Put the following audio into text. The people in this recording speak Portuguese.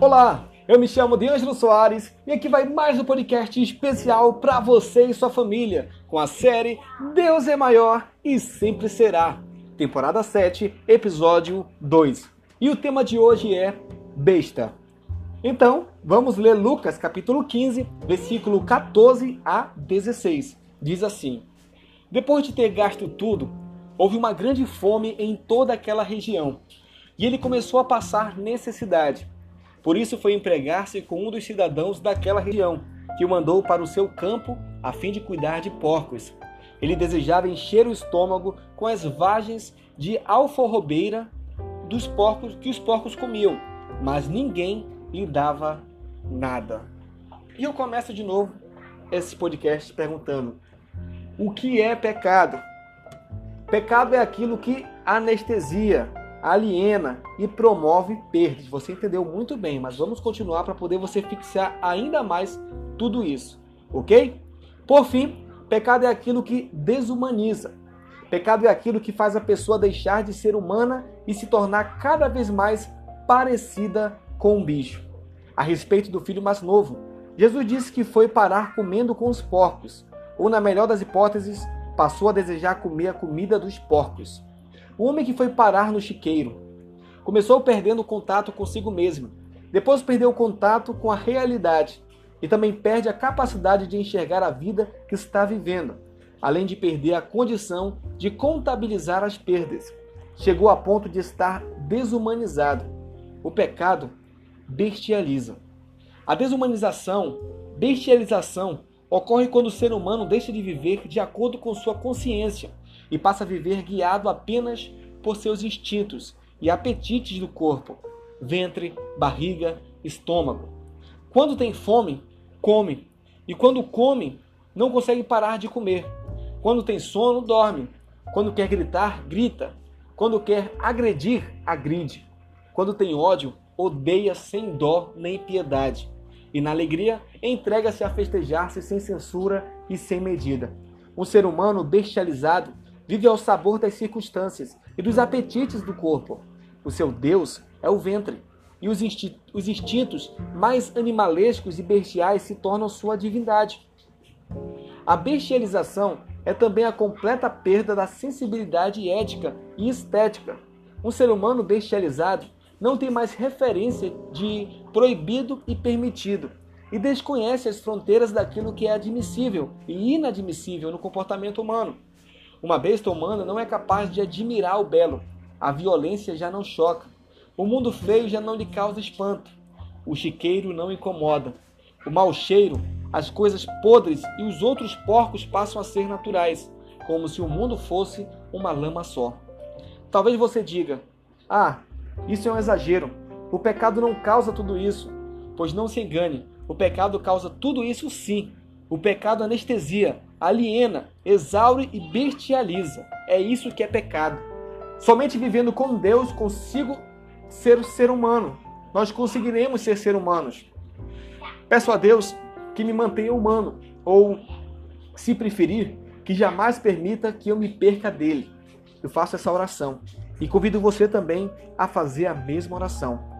Olá, eu me chamo D'Angelo Soares e aqui vai mais um podcast especial para você e sua família com a série Deus é Maior e Sempre Será, temporada 7, episódio 2. E o tema de hoje é besta. Então, vamos ler Lucas capítulo 15, versículo 14 a 16. Diz assim: Depois de ter gasto tudo, houve uma grande fome em toda aquela região, e ele começou a passar necessidade. Por isso foi empregar-se com um dos cidadãos daquela região, que o mandou para o seu campo a fim de cuidar de porcos. Ele desejava encher o estômago com as vagens de alforrobeira dos porcos que os porcos comiam, mas ninguém lhe dava nada. E eu começo de novo esse podcast perguntando: o que é pecado? Pecado é aquilo que anestesia, aliena e promove perdas. Você entendeu muito bem, mas vamos continuar para poder você fixar ainda mais tudo isso, ok? Por fim, pecado é aquilo que desumaniza. Pecado é aquilo que faz a pessoa deixar de ser humana e se tornar cada vez mais parecida com um bicho. A respeito do filho mais novo, Jesus disse que foi parar comendo com os porcos, ou na melhor das hipóteses, passou a desejar comer a comida dos porcos. O homem que foi parar no chiqueiro começou perdendo o contato consigo mesmo, depois perdeu o contato com a realidade e também perde a capacidade de enxergar a vida que está vivendo, além de perder a condição de contabilizar as perdas. Chegou a ponto de estar desumanizado. O pecado bestializa. A desumanização, bestialização, ocorre quando o ser humano deixa de viver de acordo com sua consciência e passa a viver guiado apenas por seus instintos e apetites do corpo, ventre, barriga, estômago. Quando tem fome, come, e quando come, não consegue parar de comer. Quando tem sono, dorme. Quando quer gritar, grita. Quando quer agredir, agride. Quando tem ódio, odeia sem dó nem piedade. E na alegria, entrega-se a festejar-se sem censura e sem medida. Um ser humano bestializado vive ao sabor das circunstâncias e dos apetites do corpo. O seu Deus é o ventre, e os, os instintos mais animalescos e bestiais se tornam sua divindade. A bestialização é também a completa perda da sensibilidade ética e estética. Um ser humano bestializado não tem mais referência de proibido e permitido e desconhece as fronteiras daquilo que é admissível e inadmissível no comportamento humano. Uma besta humana não é capaz de admirar o belo. A violência já não choca. O mundo feio já não lhe causa espanto. O chiqueiro não incomoda. O mau cheiro, as coisas podres e os outros porcos passam a ser naturais, como se o mundo fosse uma lama só. Talvez você diga: Ah, isso é um exagero. O pecado não causa tudo isso. Pois não se engane, o pecado causa tudo isso sim. O pecado anestesia, aliena, exaure e bestializa. É isso que é pecado. Somente vivendo com Deus consigo ser ser humano. Nós conseguiremos ser ser humanos. Peço a Deus que me mantenha humano, ou, se preferir, que jamais permita que eu me perca dele. Eu faço essa oração e convido você também a fazer a mesma oração.